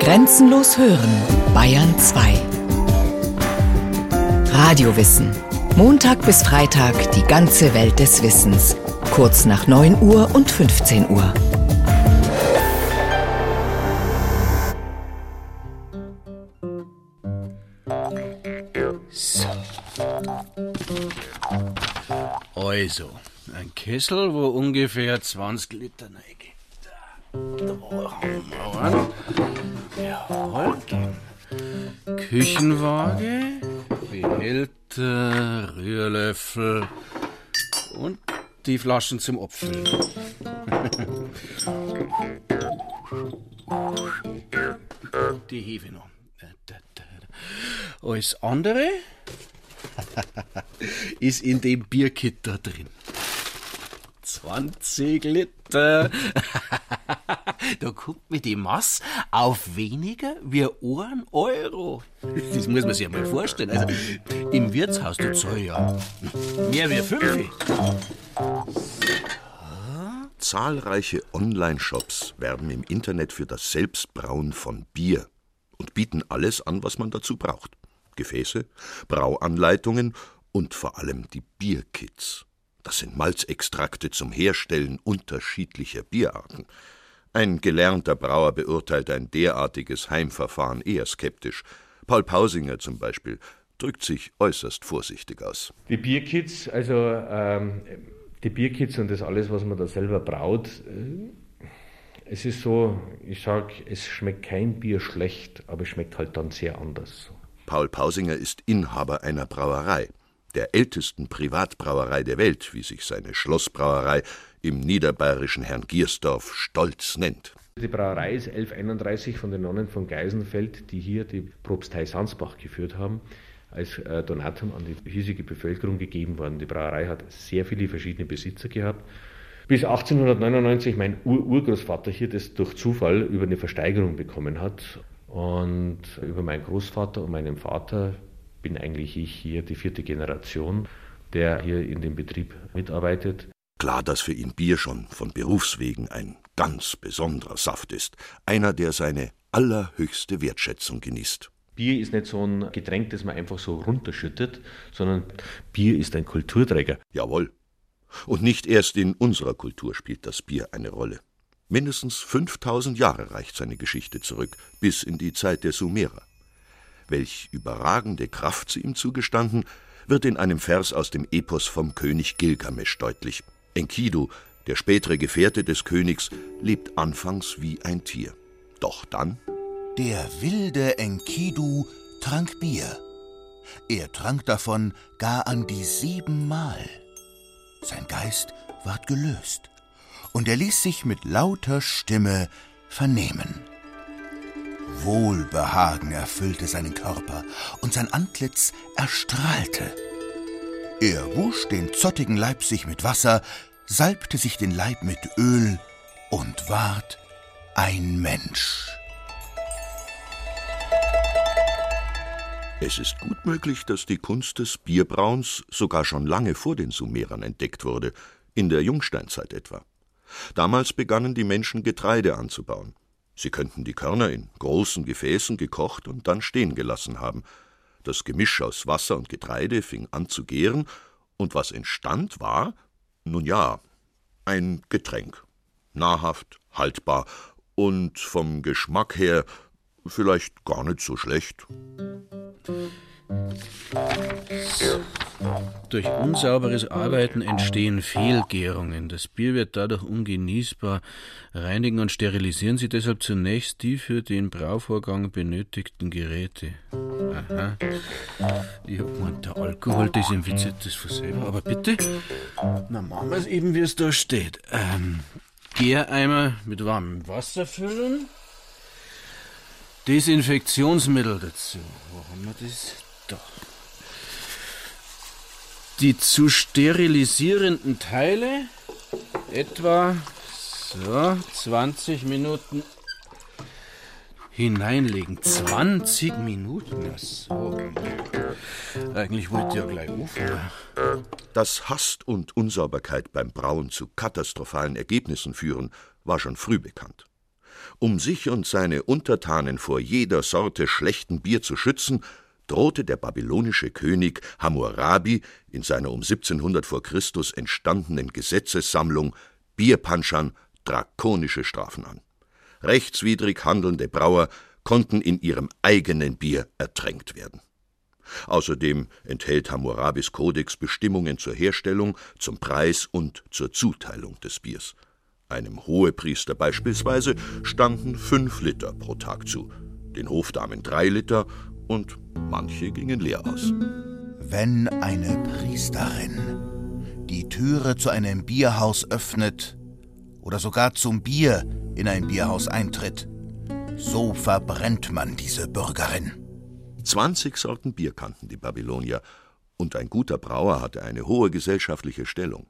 Grenzenlos hören, Bayern 2. Radiowissen. Montag bis Freitag die ganze Welt des Wissens. Kurz nach 9 Uhr und 15 Uhr. So. Also, ein Kessel, wo ungefähr 20 Liter reingeht. Wir Jawohl. Küchenwaage, Behälter, Rührlöffel und die Flaschen zum Abfüllen. Die Hefe noch. Alles andere ist in dem Bierkit da drin. 20 Liter. da kommt mir die Masse auf weniger wie ein Euro. Das muss man sich mal vorstellen. Also im Wirtshaus, da zahl ja mehr wie fünf. Zahlreiche Online-Shops werben im Internet für das Selbstbrauen von Bier und bieten alles an, was man dazu braucht. Gefäße, Brauanleitungen und vor allem die Bierkits. Das sind Malzextrakte zum Herstellen unterschiedlicher Bierarten. Ein gelernter Brauer beurteilt ein derartiges Heimverfahren eher skeptisch. Paul Pausinger zum Beispiel drückt sich äußerst vorsichtig aus. Die Bierkits, also ähm, die Bierkits und das alles, was man da selber braut, äh, es ist so, ich sag, es schmeckt kein Bier schlecht, aber es schmeckt halt dann sehr anders. Paul Pausinger ist Inhaber einer Brauerei, der ältesten Privatbrauerei der Welt, wie sich seine Schlossbrauerei im niederbayerischen Herrn Giersdorf stolz nennt. Die Brauerei ist 1131 von den Nonnen von Geisenfeld, die hier die Propstei Sansbach geführt haben, als äh, Donatum an die hiesige Bevölkerung gegeben worden. Die Brauerei hat sehr viele verschiedene Besitzer gehabt bis 1899 mein Ur-Urgroßvater hier das durch Zufall über eine Versteigerung bekommen hat. Und über meinen Großvater und meinen Vater bin eigentlich ich hier die vierte Generation, der hier in dem Betrieb mitarbeitet. Klar, dass für ihn Bier schon von Berufswegen ein ganz besonderer Saft ist, einer, der seine allerhöchste Wertschätzung genießt. Bier ist nicht so ein Getränk, das man einfach so runterschüttet, sondern Bier ist ein Kulturträger. Jawohl. Und nicht erst in unserer Kultur spielt das Bier eine Rolle. Mindestens 5000 Jahre reicht seine Geschichte zurück, bis in die Zeit der Sumerer. Welch überragende Kraft sie ihm zugestanden, wird in einem Vers aus dem Epos vom König Gilgamesch deutlich. Enkidu, der spätere Gefährte des Königs, lebt anfangs wie ein Tier. Doch dann Der wilde Enkidu trank Bier. Er trank davon gar an die siebenmal. Sein Geist ward gelöst, und er ließ sich mit lauter Stimme vernehmen. Wohlbehagen erfüllte seinen Körper, und sein Antlitz erstrahlte. Er wusch den zottigen Leib sich mit Wasser, salbte sich den Leib mit Öl und ward ein Mensch. Es ist gut möglich, dass die Kunst des Bierbrauens sogar schon lange vor den Sumerern entdeckt wurde, in der Jungsteinzeit etwa. Damals begannen die Menschen Getreide anzubauen. Sie könnten die Körner in großen Gefäßen gekocht und dann stehen gelassen haben. Das Gemisch aus Wasser und Getreide fing an zu gären, und was entstand, war, nun ja, ein Getränk. Nahrhaft, haltbar und vom Geschmack her vielleicht gar nicht so schlecht. Durch unsauberes Arbeiten entstehen Fehlgärungen. Das Bier wird dadurch ungenießbar. Reinigen und sterilisieren Sie deshalb zunächst die für den Brauvorgang benötigten Geräte. Aha. Ich hab gemeint, der Alkohol desinfiziert das von selber. Aber bitte, na machen wir es eben, wie es da steht. Ähm, Gäreimer mit warmem Wasser füllen. Desinfektionsmittel dazu. Wo haben wir das? Da. Die zu sterilisierenden Teile etwa so 20 Minuten hineinlegen. 20 Minuten? Ja, so. Eigentlich ich ja gleich aufhören. Dass Hast und Unsauberkeit beim Brauen zu katastrophalen Ergebnissen führen, war schon früh bekannt. Um sich und seine Untertanen vor jeder Sorte schlechten Bier zu schützen, drohte der babylonische König Hammurabi in seiner um 1700 vor Christus entstandenen Gesetzessammlung Bierpanschern drakonische Strafen an. Rechtswidrig handelnde Brauer konnten in ihrem eigenen Bier ertränkt werden. Außerdem enthält Hammurabis Kodex Bestimmungen zur Herstellung, zum Preis und zur Zuteilung des Biers. Einem Hohepriester beispielsweise standen fünf Liter pro Tag zu, den Hofdamen drei Liter und manche gingen leer aus. Wenn eine Priesterin die Türe zu einem Bierhaus öffnet oder sogar zum Bier in ein Bierhaus eintritt, so verbrennt man diese Bürgerin. 20 Sorten Bier kannten die Babylonier, und ein guter Brauer hatte eine hohe gesellschaftliche Stellung.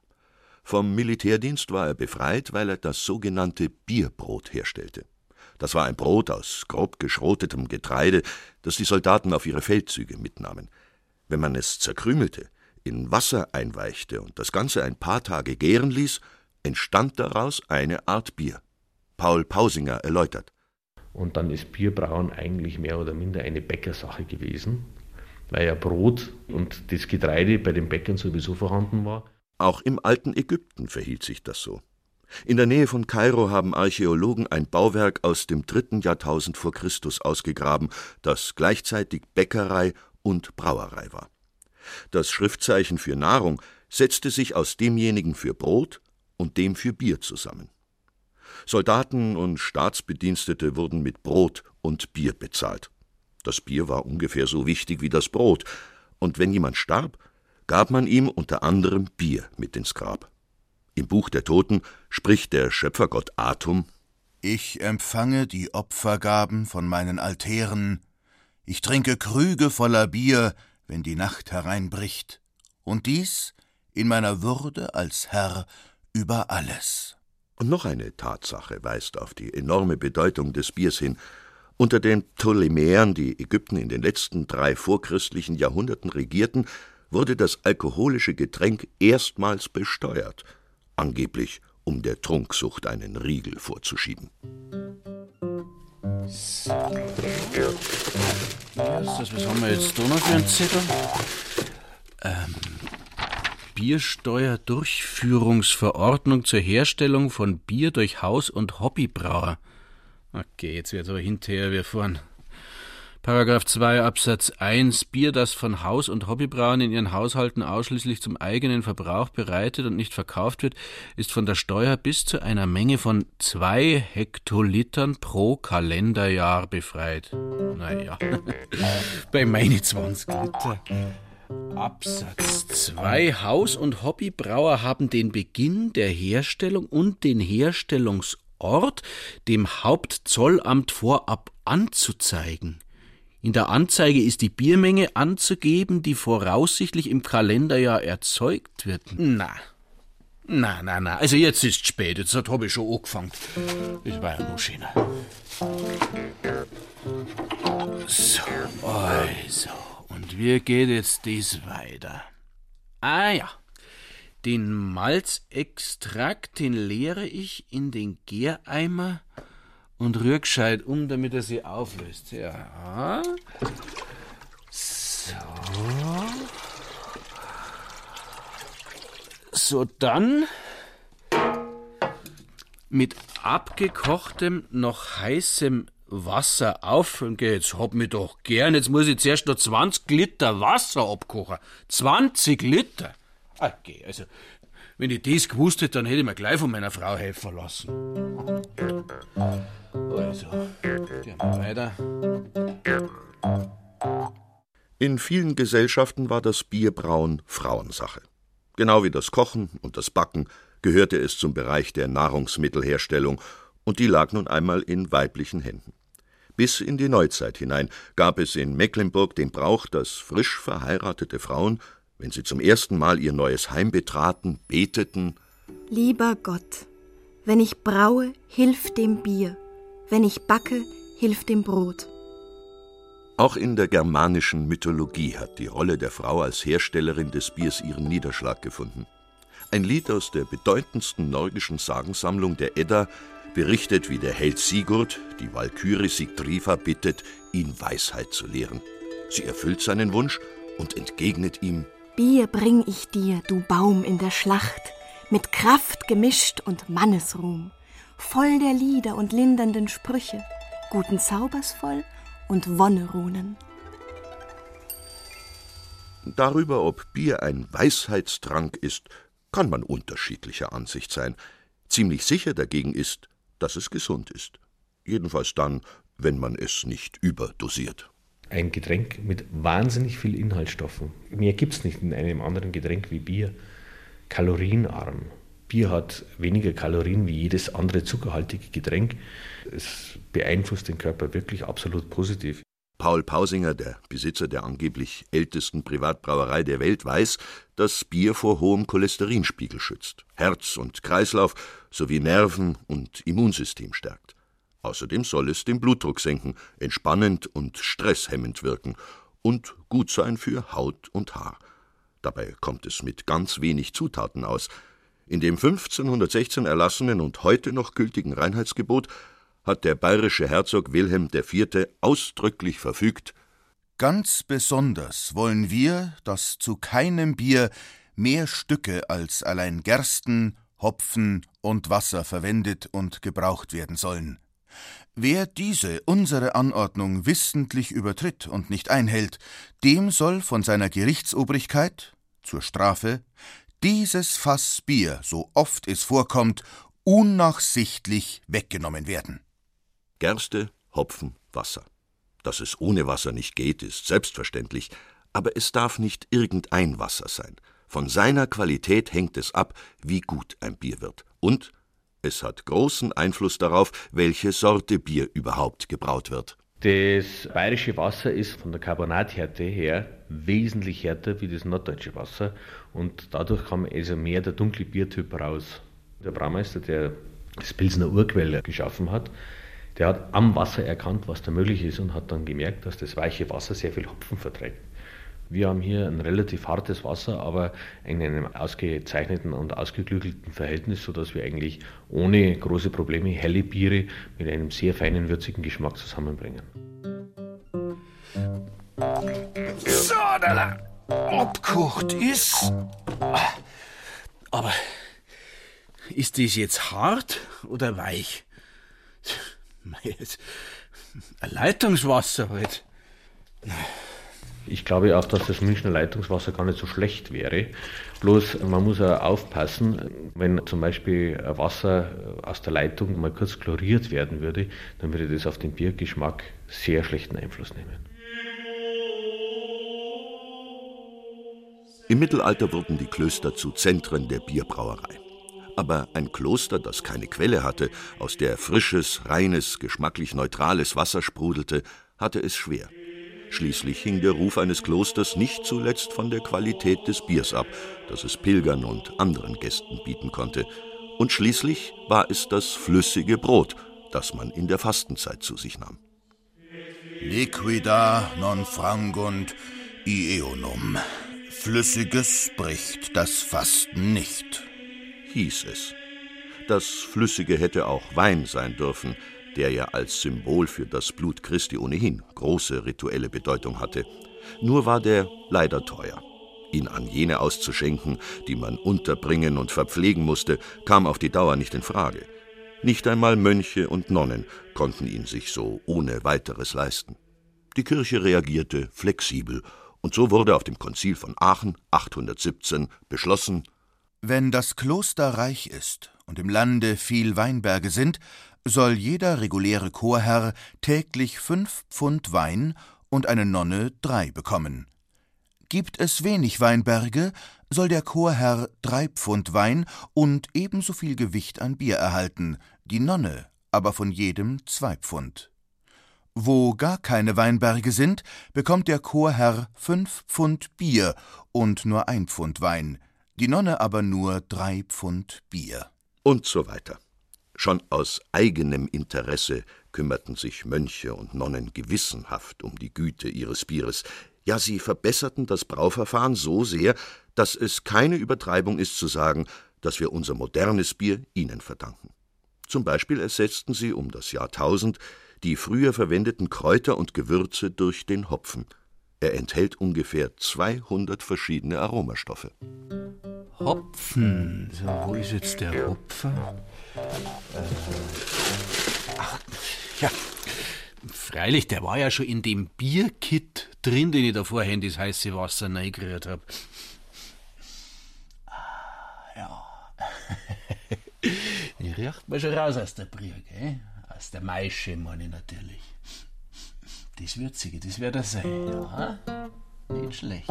Vom Militärdienst war er befreit, weil er das sogenannte Bierbrot herstellte. Das war ein Brot aus grob geschrotetem Getreide, das die Soldaten auf ihre Feldzüge mitnahmen. Wenn man es zerkrümelte, in Wasser einweichte und das Ganze ein paar Tage gären ließ, entstand daraus eine Art Bier. Paul Pausinger erläutert. Und dann ist Bierbrauen eigentlich mehr oder minder eine Bäckersache gewesen, weil ja Brot und das Getreide bei den Bäckern sowieso vorhanden war. Auch im alten Ägypten verhielt sich das so. In der Nähe von Kairo haben Archäologen ein Bauwerk aus dem dritten Jahrtausend vor Christus ausgegraben, das gleichzeitig Bäckerei und Brauerei war. Das Schriftzeichen für Nahrung setzte sich aus demjenigen für Brot und dem für Bier zusammen. Soldaten und Staatsbedienstete wurden mit Brot und Bier bezahlt. Das Bier war ungefähr so wichtig wie das Brot, und wenn jemand starb, gab man ihm unter anderem Bier mit ins Grab. Im Buch der Toten spricht der Schöpfergott Atum Ich empfange die Opfergaben von meinen Altären, ich trinke Krüge voller Bier, wenn die Nacht hereinbricht, und dies in meiner Würde als Herr über alles. Und noch eine Tatsache weist auf die enorme Bedeutung des Biers hin. Unter den Ptolemäern, die Ägypten in den letzten drei vorchristlichen Jahrhunderten regierten, wurde das alkoholische Getränk erstmals besteuert, angeblich um der Trunksucht einen Riegel vorzuschieben. Was haben wir jetzt da noch für einen Zettel? Ähm, Biersteuerdurchführungsverordnung zur Herstellung von Bier durch Haus- und Hobbybrauer. Okay, jetzt wird aber hinterher wir vorn. Paragraph 2 Absatz 1 Bier, das von Haus- und Hobbybrauern in ihren Haushalten ausschließlich zum eigenen Verbrauch bereitet und nicht verkauft wird, ist von der Steuer bis zu einer Menge von zwei Hektolitern pro Kalenderjahr befreit. Naja, bei meine 20 Liter. Absatz 2 Haus- und Hobbybrauer haben den Beginn der Herstellung und den Herstellungsort dem Hauptzollamt vorab anzuzeigen. In der Anzeige ist die Biermenge anzugeben, die voraussichtlich im Kalenderjahr erzeugt wird. Na, na, na, na. Also jetzt ist spät, jetzt habe ich schon angefangen. Das war ja noch schöner. So, also. Und wie geht jetzt dies weiter? Ah ja. Den Malzextrakt, den leere ich in den Gäreimer und rühr gescheit um, damit er sich auflöst. Ja. So. So, dann mit abgekochtem, noch heißem Wasser auffüllen. Jetzt hab mich doch gern. Jetzt muss ich zuerst noch 20 Liter Wasser abkochen. 20 Liter? Okay, also, wenn ich das gewusst hätte, dann hätte ich mir gleich von meiner Frau helfen lassen. Also, gehen wir weiter. In vielen Gesellschaften war das Bierbrauen Frauensache. Genau wie das Kochen und das Backen gehörte es zum Bereich der Nahrungsmittelherstellung, und die lag nun einmal in weiblichen Händen. Bis in die Neuzeit hinein gab es in Mecklenburg den Brauch, dass frisch verheiratete Frauen, wenn sie zum ersten Mal ihr neues Heim betraten, beteten Lieber Gott, wenn ich braue, hilf dem Bier, wenn ich backe, hilf dem Brot. Auch in der germanischen Mythologie hat die Rolle der Frau als Herstellerin des Biers ihren Niederschlag gefunden. Ein Lied aus der bedeutendsten nordischen Sagensammlung der Edda berichtet, wie der Held Sigurd die Walküre Sigdrifa bittet, ihn Weisheit zu lehren. Sie erfüllt seinen Wunsch und entgegnet ihm: Bier bring ich dir, du Baum in der Schlacht, mit Kraft gemischt und Mannesruhm, voll der Lieder und lindernden Sprüche, guten Zaubers voll und Wonnerunen. Darüber, ob Bier ein Weisheitstrank ist, kann man unterschiedlicher Ansicht sein. Ziemlich sicher dagegen ist, dass es gesund ist. Jedenfalls dann, wenn man es nicht überdosiert. Ein Getränk mit wahnsinnig viel Inhaltsstoffen. Mehr gibt es nicht in einem anderen Getränk wie Bier. Kalorienarm. Bier hat weniger Kalorien wie jedes andere zuckerhaltige Getränk. Es beeinflusst den Körper wirklich absolut positiv. Paul Pausinger, der Besitzer der angeblich ältesten Privatbrauerei der Welt, weiß, dass Bier vor hohem Cholesterinspiegel schützt, Herz und Kreislauf sowie Nerven und Immunsystem stärkt. Außerdem soll es den Blutdruck senken, entspannend und stresshemmend wirken und gut sein für Haut und Haar. Dabei kommt es mit ganz wenig Zutaten aus. In dem 1516 erlassenen und heute noch gültigen Reinheitsgebot hat der bayerische Herzog Wilhelm IV. ausdrücklich verfügt Ganz besonders wollen wir, dass zu keinem Bier mehr Stücke als allein Gersten, Hopfen und Wasser verwendet und gebraucht werden sollen. Wer diese unsere Anordnung wissentlich übertritt und nicht einhält, dem soll von seiner Gerichtsobrigkeit zur Strafe dieses Fass Bier, so oft es vorkommt, unnachsichtlich weggenommen werden. Gerste, Hopfen, Wasser. Dass es ohne Wasser nicht geht, ist selbstverständlich, aber es darf nicht irgendein Wasser sein. Von seiner Qualität hängt es ab, wie gut ein Bier wird. Und es hat großen Einfluss darauf, welche Sorte Bier überhaupt gebraut wird. Das bayerische Wasser ist von der Carbonathärte her wesentlich härter wie das norddeutsche Wasser und dadurch kam also mehr der dunkle Biertyp raus. Der Braumeister, der das Pilsner Urquell geschaffen hat, der hat am Wasser erkannt, was da möglich ist und hat dann gemerkt, dass das weiche Wasser sehr viel Hopfen verträgt. Wir haben hier ein relativ hartes Wasser, aber in einem ausgezeichneten und ausgeklügelten Verhältnis, sodass wir eigentlich ohne große Probleme helle Biere mit einem sehr feinen, würzigen Geschmack zusammenbringen. So, da abkocht ist. Aber ist das jetzt hart oder weich? Ein Leitungswasser halt. Ich glaube auch, dass das Münchner Leitungswasser gar nicht so schlecht wäre. Bloß man muss auch aufpassen, wenn zum Beispiel Wasser aus der Leitung mal kurz chloriert werden würde, dann würde das auf den Biergeschmack sehr schlechten Einfluss nehmen. Im Mittelalter wurden die Klöster zu Zentren der Bierbrauerei. Aber ein Kloster, das keine Quelle hatte, aus der frisches, reines, geschmacklich neutrales Wasser sprudelte, hatte es schwer. Schließlich hing der Ruf eines Klosters nicht zuletzt von der Qualität des Biers ab, das es Pilgern und anderen Gästen bieten konnte. Und schließlich war es das flüssige Brot, das man in der Fastenzeit zu sich nahm. Liquida non frangunt ieonum. Flüssiges bricht das Fasten nicht hieß es. Das Flüssige hätte auch Wein sein dürfen, der ja als Symbol für das Blut Christi ohnehin große rituelle Bedeutung hatte. Nur war der leider teuer. Ihn an jene auszuschenken, die man unterbringen und verpflegen musste, kam auf die Dauer nicht in Frage. Nicht einmal Mönche und Nonnen konnten ihn sich so ohne weiteres leisten. Die Kirche reagierte flexibel, und so wurde auf dem Konzil von Aachen 817 beschlossen, wenn das Kloster reich ist und im Lande viel Weinberge sind, soll jeder reguläre Chorherr täglich fünf Pfund Wein und eine Nonne drei bekommen. Gibt es wenig Weinberge, soll der Chorherr drei Pfund Wein und ebenso viel Gewicht an Bier erhalten, die Nonne aber von jedem zwei Pfund. Wo gar keine Weinberge sind, bekommt der Chorherr fünf Pfund Bier und nur ein Pfund Wein, die Nonne aber nur drei Pfund Bier. Und so weiter. Schon aus eigenem Interesse kümmerten sich Mönche und Nonnen gewissenhaft um die Güte ihres Bieres. Ja, sie verbesserten das Brauverfahren so sehr, dass es keine Übertreibung ist zu sagen, dass wir unser modernes Bier ihnen verdanken. Zum Beispiel ersetzten sie um das Jahr 1000 die früher verwendeten Kräuter und Gewürze durch den Hopfen. Er enthält ungefähr 200 verschiedene Aromastoffe. Hopfen. So, wo ist jetzt der Hopfer? Äh, ach, ja. Freilich, der war ja schon in dem Bierkit drin, den ich da vorher in das heiße Wasser reingerührt habe. Ah, ja. Die riecht man schon raus aus der Brühe, gell? Aus der Maische, meine ich natürlich. Das Würzige, das wird er sein, ja? Nicht schlecht.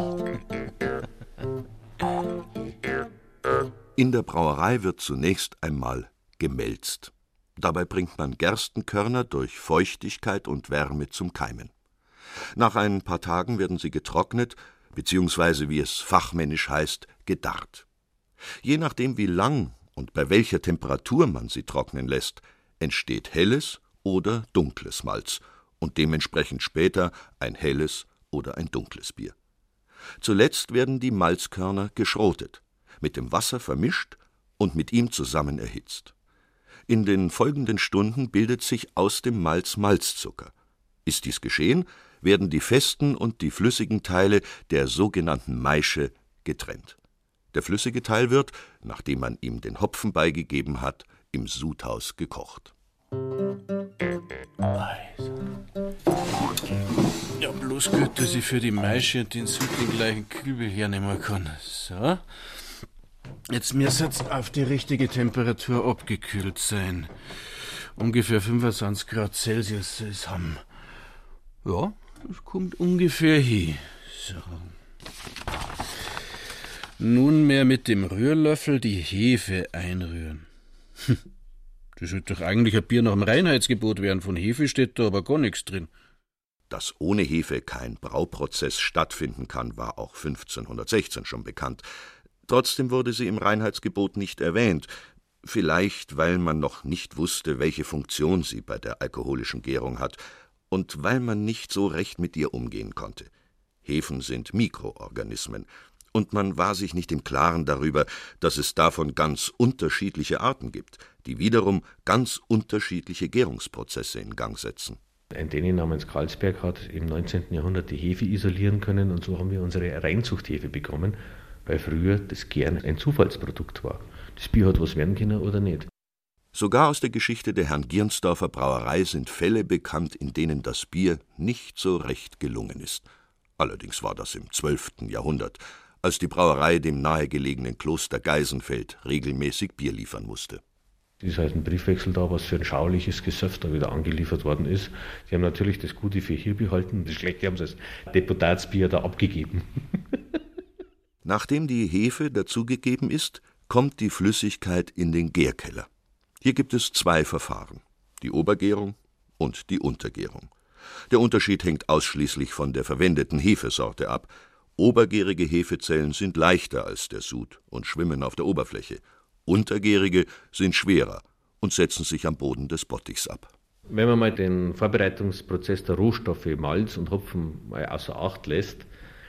In der Brauerei wird zunächst einmal gemälzt. Dabei bringt man Gerstenkörner durch Feuchtigkeit und Wärme zum Keimen. Nach ein paar Tagen werden sie getrocknet, beziehungsweise wie es fachmännisch heißt, gedarrt. Je nachdem, wie lang und bei welcher Temperatur man sie trocknen lässt, entsteht helles oder dunkles Malz und dementsprechend später ein helles oder ein dunkles Bier. Zuletzt werden die Malzkörner geschrotet, mit dem Wasser vermischt und mit ihm zusammen erhitzt. In den folgenden Stunden bildet sich aus dem Malz Malzzucker. Ist dies geschehen, werden die festen und die flüssigen Teile der sogenannten Maische getrennt. Der flüssige Teil wird, nachdem man ihm den Hopfen beigegeben hat, im Sudhaus gekocht. Ja, bloß gut, dass ich für die Maische und den Sud den gleichen Kübel hernehmen kann. So. Jetzt müsste es auf die richtige Temperatur abgekühlt sein. Ungefähr 25 Grad Celsius es haben. Ja, das kommt ungefähr hin. So. Nunmehr mit dem Rührlöffel die Hefe einrühren. Das sollte doch eigentlich ein Bier nach dem Reinheitsgebot werden. Von Hefe steht da aber gar nichts drin. Dass ohne Hefe kein Brauprozess stattfinden kann, war auch 1516 schon bekannt. Trotzdem wurde sie im Reinheitsgebot nicht erwähnt, vielleicht weil man noch nicht wusste, welche Funktion sie bei der alkoholischen Gärung hat und weil man nicht so recht mit ihr umgehen konnte. Hefen sind Mikroorganismen, und man war sich nicht im Klaren darüber, dass es davon ganz unterschiedliche Arten gibt, die wiederum ganz unterschiedliche Gärungsprozesse in Gang setzen. Ein Däne namens Karlsberg hat im 19. Jahrhundert die Hefe isolieren können und so haben wir unsere Reinzuchthefe bekommen weil früher das gern ein Zufallsprodukt war. Das Bier hat was werden können oder nicht. Sogar aus der Geschichte der Herrn Giernsdorfer Brauerei sind Fälle bekannt, in denen das Bier nicht so recht gelungen ist. Allerdings war das im 12. Jahrhundert, als die Brauerei dem nahegelegenen Kloster Geisenfeld regelmäßig Bier liefern musste. Es ist halt ein Briefwechsel da, was für ein schauliches Gesöff da wieder angeliefert worden ist. Sie haben natürlich das Gute für hier behalten, das Schlechte haben sie als Deputatsbier da abgegeben. Nachdem die Hefe dazugegeben ist, kommt die Flüssigkeit in den Gärkeller. Hier gibt es zwei Verfahren, die Obergärung und die Untergärung. Der Unterschied hängt ausschließlich von der verwendeten Hefesorte ab. Obergärige Hefezellen sind leichter als der Sud und schwimmen auf der Oberfläche. Untergärige sind schwerer und setzen sich am Boden des Bottichs ab. Wenn man mal den Vorbereitungsprozess der Rohstoffe Malz und Hopfen mal außer Acht lässt,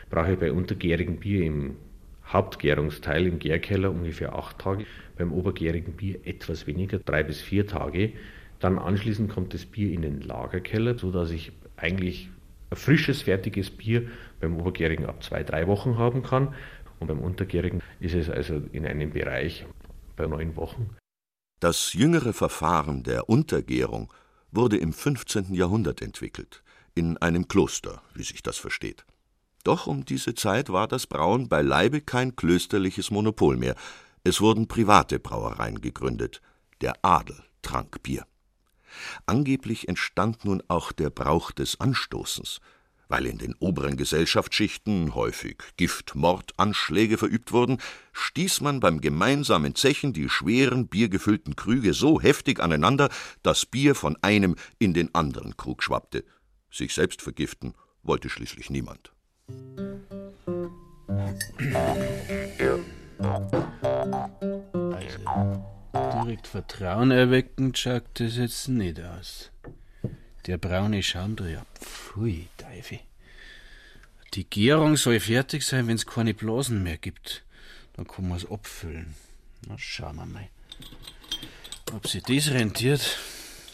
brauche ich bei untergärigen Bier im Hauptgärungsteil im Gärkeller ungefähr acht Tage, beim obergärigen Bier etwas weniger, drei bis vier Tage. Dann anschließend kommt das Bier in den Lagerkeller, sodass ich eigentlich ein frisches, fertiges Bier beim Obergärigen ab zwei, drei Wochen haben kann. Und beim Untergärigen ist es also in einem Bereich bei neun Wochen. Das jüngere Verfahren der Untergärung wurde im 15. Jahrhundert entwickelt, in einem Kloster, wie sich das versteht. Doch um diese Zeit war das Brauen beileibe kein klösterliches Monopol mehr. Es wurden private Brauereien gegründet. Der Adel trank Bier. Angeblich entstand nun auch der Brauch des Anstoßens, weil in den oberen Gesellschaftsschichten häufig Giftmordanschläge verübt wurden, stieß man beim gemeinsamen Zechen die schweren biergefüllten Krüge so heftig aneinander, dass Bier von einem in den anderen Krug schwappte. Sich selbst vergiften wollte schließlich niemand. Also, direkt Vertrauen erweckend schaut das jetzt nicht aus. Der braune Schaum ja, pfui, Teufel. Die Gärung soll fertig sein, wenn es keine Blasen mehr gibt. Dann kann man es abfüllen. Na, schauen wir mal. Ob sie das rentiert?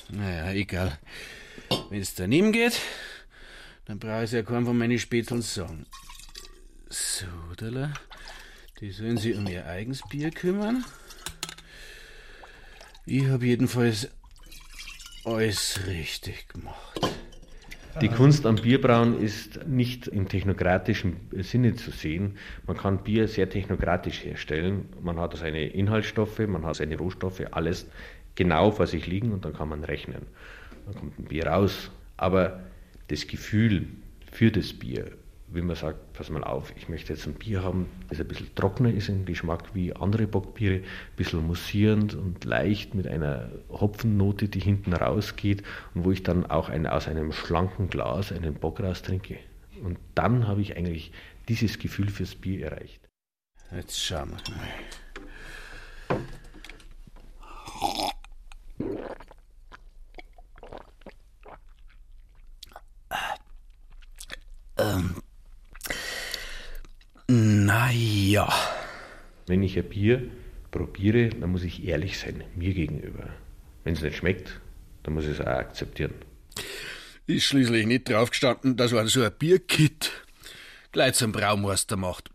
Naja, egal. Wenn es daneben geht, dann brauche ich ja keinem von meinen Späteln sagen. So, Dalla. Die sollen sich um ihr eigenes Bier kümmern. Ich habe jedenfalls alles richtig gemacht. Die Kunst am Bierbrauen ist nicht im technokratischen Sinne zu sehen. Man kann Bier sehr technokratisch herstellen. Man hat seine Inhaltsstoffe, man hat seine Rohstoffe, alles genau vor sich liegen und dann kann man rechnen. Dann kommt ein Bier raus. Aber das Gefühl für das Bier, wenn man sagt, pass mal auf, ich möchte jetzt ein Bier haben, das ein bisschen trockener ist im Geschmack wie andere Bockbiere, ein bisschen mussierend und leicht mit einer Hopfennote, die hinten rausgeht und wo ich dann auch eine, aus einem schlanken Glas einen Bock raustrinke. Und dann habe ich eigentlich dieses Gefühl fürs Bier erreicht. Jetzt schauen wir mal. Naja. Wenn ich ein Bier probiere, dann muss ich ehrlich sein, mir gegenüber. Wenn es nicht schmeckt, dann muss ich es auch akzeptieren. Ist schließlich nicht draufgestanden, dass man so ein Bierkit gleich zum Braumeister macht.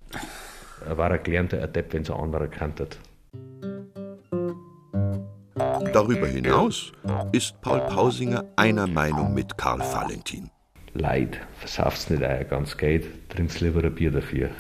Er war ein gelernter Adept, wenn es ein anderer kannt hat. Darüber hinaus ist Paul Pausinger einer Meinung mit Karl Valentin. Leid. Verschaff's nicht ein ganz Geld, trink's lieber ein Bier dafür.